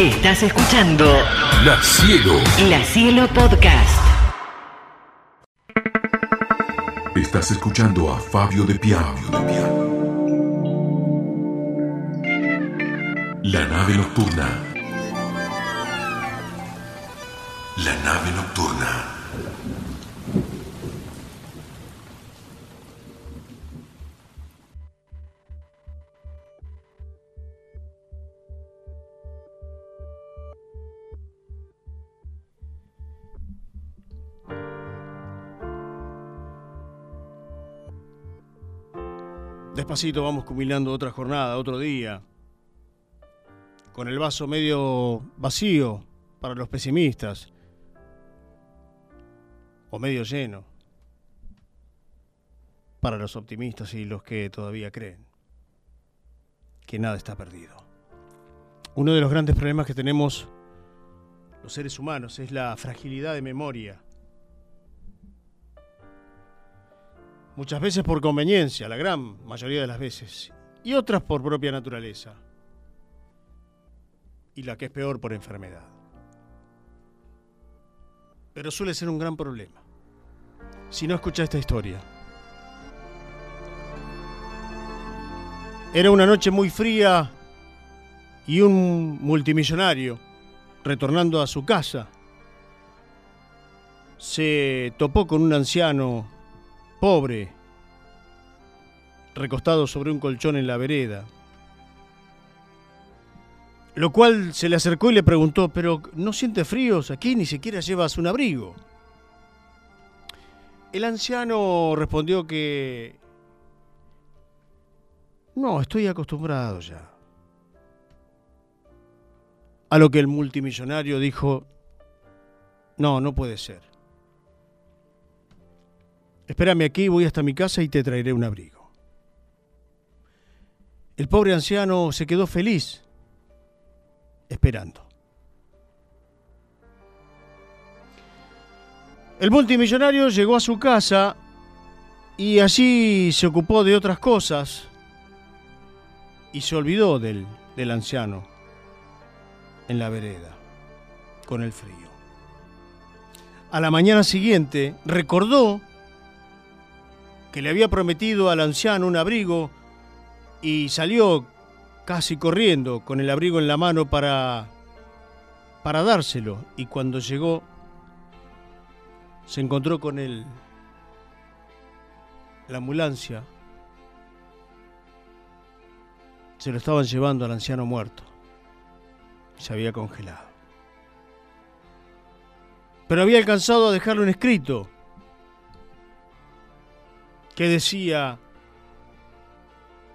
Estás escuchando La Cielo. La Cielo Podcast. Estás escuchando a Fabio de Piano. La nave nocturna. La nave nocturna. Despacito vamos culminando otra jornada, otro día. Con el vaso medio vacío para los pesimistas. O medio lleno. Para los optimistas y los que todavía creen que nada está perdido. Uno de los grandes problemas que tenemos los seres humanos es la fragilidad de memoria. Muchas veces por conveniencia, la gran mayoría de las veces, y otras por propia naturaleza. Y la que es peor por enfermedad. Pero suele ser un gran problema. Si no escucha esta historia. Era una noche muy fría y un multimillonario, retornando a su casa, se topó con un anciano pobre, recostado sobre un colchón en la vereda. Lo cual se le acercó y le preguntó, pero ¿no siente fríos? Aquí ni siquiera llevas un abrigo. El anciano respondió que... No, estoy acostumbrado ya. A lo que el multimillonario dijo, no, no puede ser. Espérame aquí, voy hasta mi casa y te traeré un abrigo. El pobre anciano se quedó feliz, esperando. El multimillonario llegó a su casa y allí se ocupó de otras cosas y se olvidó del, del anciano en la vereda, con el frío. A la mañana siguiente recordó que le había prometido al anciano un abrigo y salió casi corriendo con el abrigo en la mano para para dárselo. Y cuando llegó se encontró con él la ambulancia. Se lo estaban llevando al anciano muerto. Se había congelado. Pero había alcanzado a dejarlo en escrito que decía,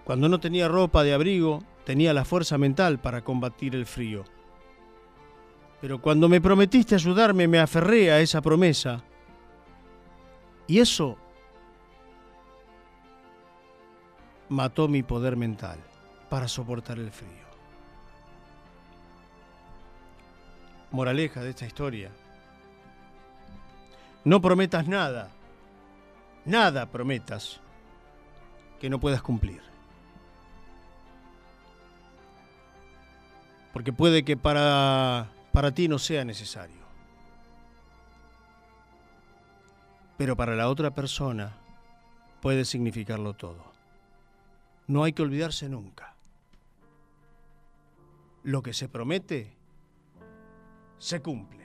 cuando no tenía ropa de abrigo, tenía la fuerza mental para combatir el frío. Pero cuando me prometiste ayudarme, me aferré a esa promesa. Y eso mató mi poder mental para soportar el frío. Moraleja de esta historia. No prometas nada nada prometas que no puedas cumplir. Porque puede que para, para ti no sea necesario. Pero para la otra persona puede significarlo todo. No hay que olvidarse nunca. Lo que se promete, se cumple.